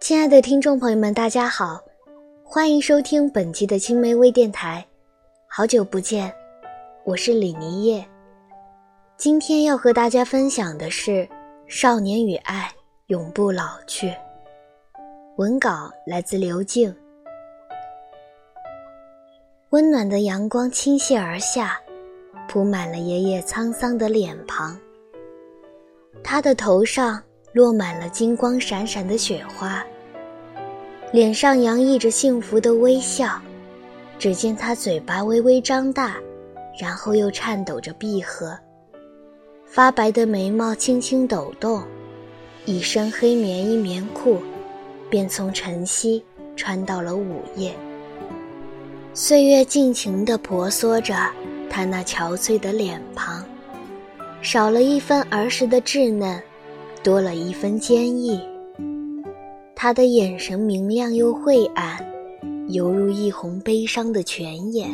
亲爱的听众朋友们，大家好，欢迎收听本期的青梅微电台。好久不见，我是李妮叶。今天要和大家分享的是《少年与爱永不老去》。文稿来自刘静。温暖的阳光倾泻而下，铺满了爷爷沧桑的脸庞。他的头上。落满了金光闪闪的雪花，脸上洋溢着幸福的微笑。只见他嘴巴微微张大，然后又颤抖着闭合，发白的眉毛轻轻抖动，一身黑棉衣棉裤，便从晨曦穿到了午夜。岁月尽情地婆娑着他那憔悴的脸庞，少了一分儿时的稚嫩。多了一分坚毅，他的眼神明亮又晦暗，犹如一泓悲伤的泉眼，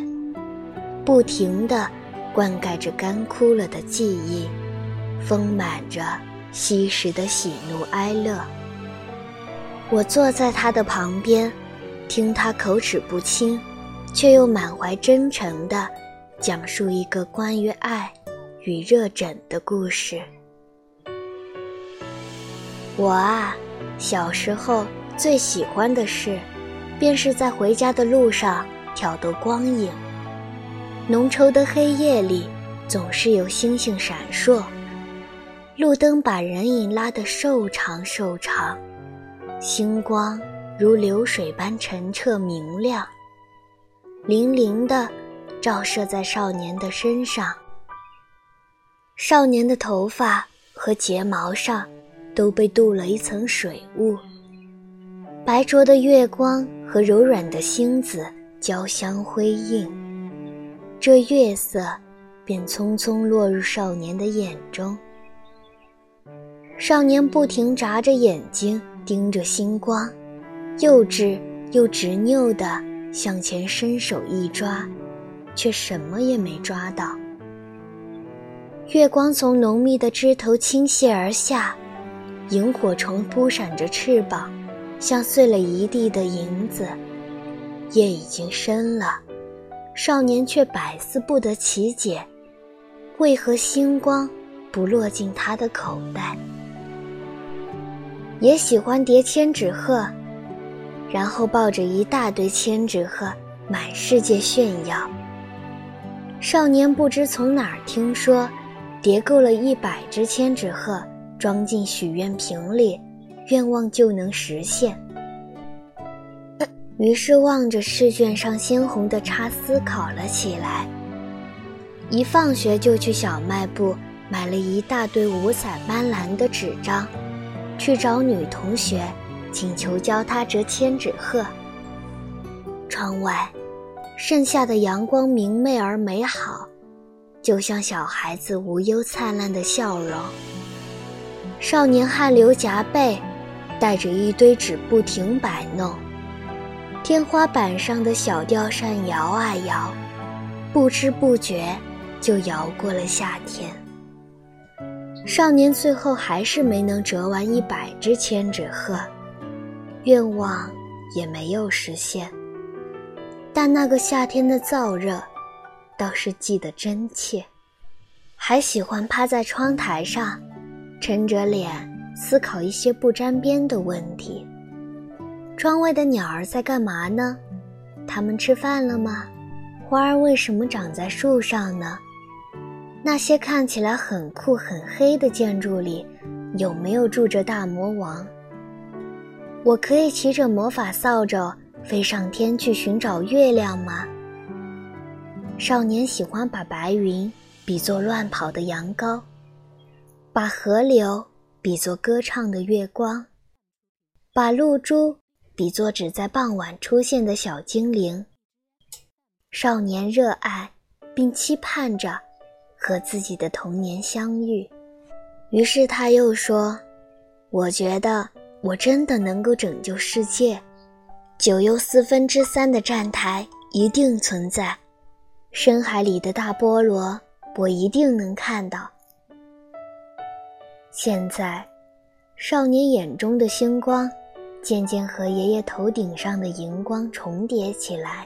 不停地灌溉着干枯了的记忆，丰满着昔时的喜怒哀乐。我坐在他的旁边，听他口齿不清，却又满怀真诚地讲述一个关于爱与热枕的故事。我啊，小时候最喜欢的事，便是在回家的路上挑逗光影。浓稠的黑夜里，总是有星星闪烁，路灯把人影拉得瘦长瘦长，星光如流水般澄澈明亮，粼粼地照射在少年的身上。少年的头发和睫毛上。都被镀了一层水雾，白灼的月光和柔软的星子交相辉映，这月色便匆匆落入少年的眼中。少年不停眨着眼睛盯着星光，幼稚又执拗地向前伸手一抓，却什么也没抓到。月光从浓密的枝头倾泻而下。萤火虫扑闪着翅膀，像碎了一地的银子。夜已经深了，少年却百思不得其解，为何星光不落进他的口袋？也喜欢叠千纸鹤，然后抱着一大堆千纸鹤满世界炫耀。少年不知从哪儿听说，叠够了一百只千纸鹤。装进许愿瓶里，愿望就能实现。于是望着试卷上鲜红的叉，思考了起来。一放学就去小卖部买了一大堆五彩斑斓的纸张，去找女同学，请求教她折千纸鹤。窗外，盛夏的阳光明媚而美好，就像小孩子无忧灿烂的笑容。少年汗流浃背，带着一堆纸不停摆弄。天花板上的小吊扇摇啊摇，不知不觉就摇过了夏天。少年最后还是没能折完一百只千纸鹤，愿望也没有实现。但那个夏天的燥热，倒是记得真切。还喜欢趴在窗台上。沉着脸思考一些不沾边的问题。窗外的鸟儿在干嘛呢？它们吃饭了吗？花儿为什么长在树上呢？那些看起来很酷很黑的建筑里，有没有住着大魔王？我可以骑着魔法扫帚飞上天去寻找月亮吗？少年喜欢把白云比作乱跑的羊羔。把河流比作歌唱的月光，把露珠比作只在傍晚出现的小精灵。少年热爱并期盼着和自己的童年相遇，于是他又说：“我觉得我真的能够拯救世界。九又四分之三的站台一定存在，深海里的大菠萝我一定能看到。”现在，少年眼中的星光，渐渐和爷爷头顶上的荧光重叠起来。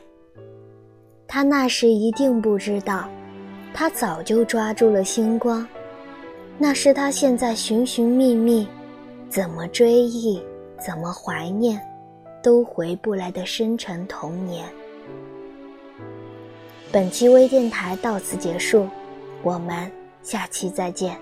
他那时一定不知道，他早就抓住了星光，那是他现在寻寻觅觅，怎么追忆，怎么怀念，都回不来的深沉童年。本期微电台到此结束，我们下期再见。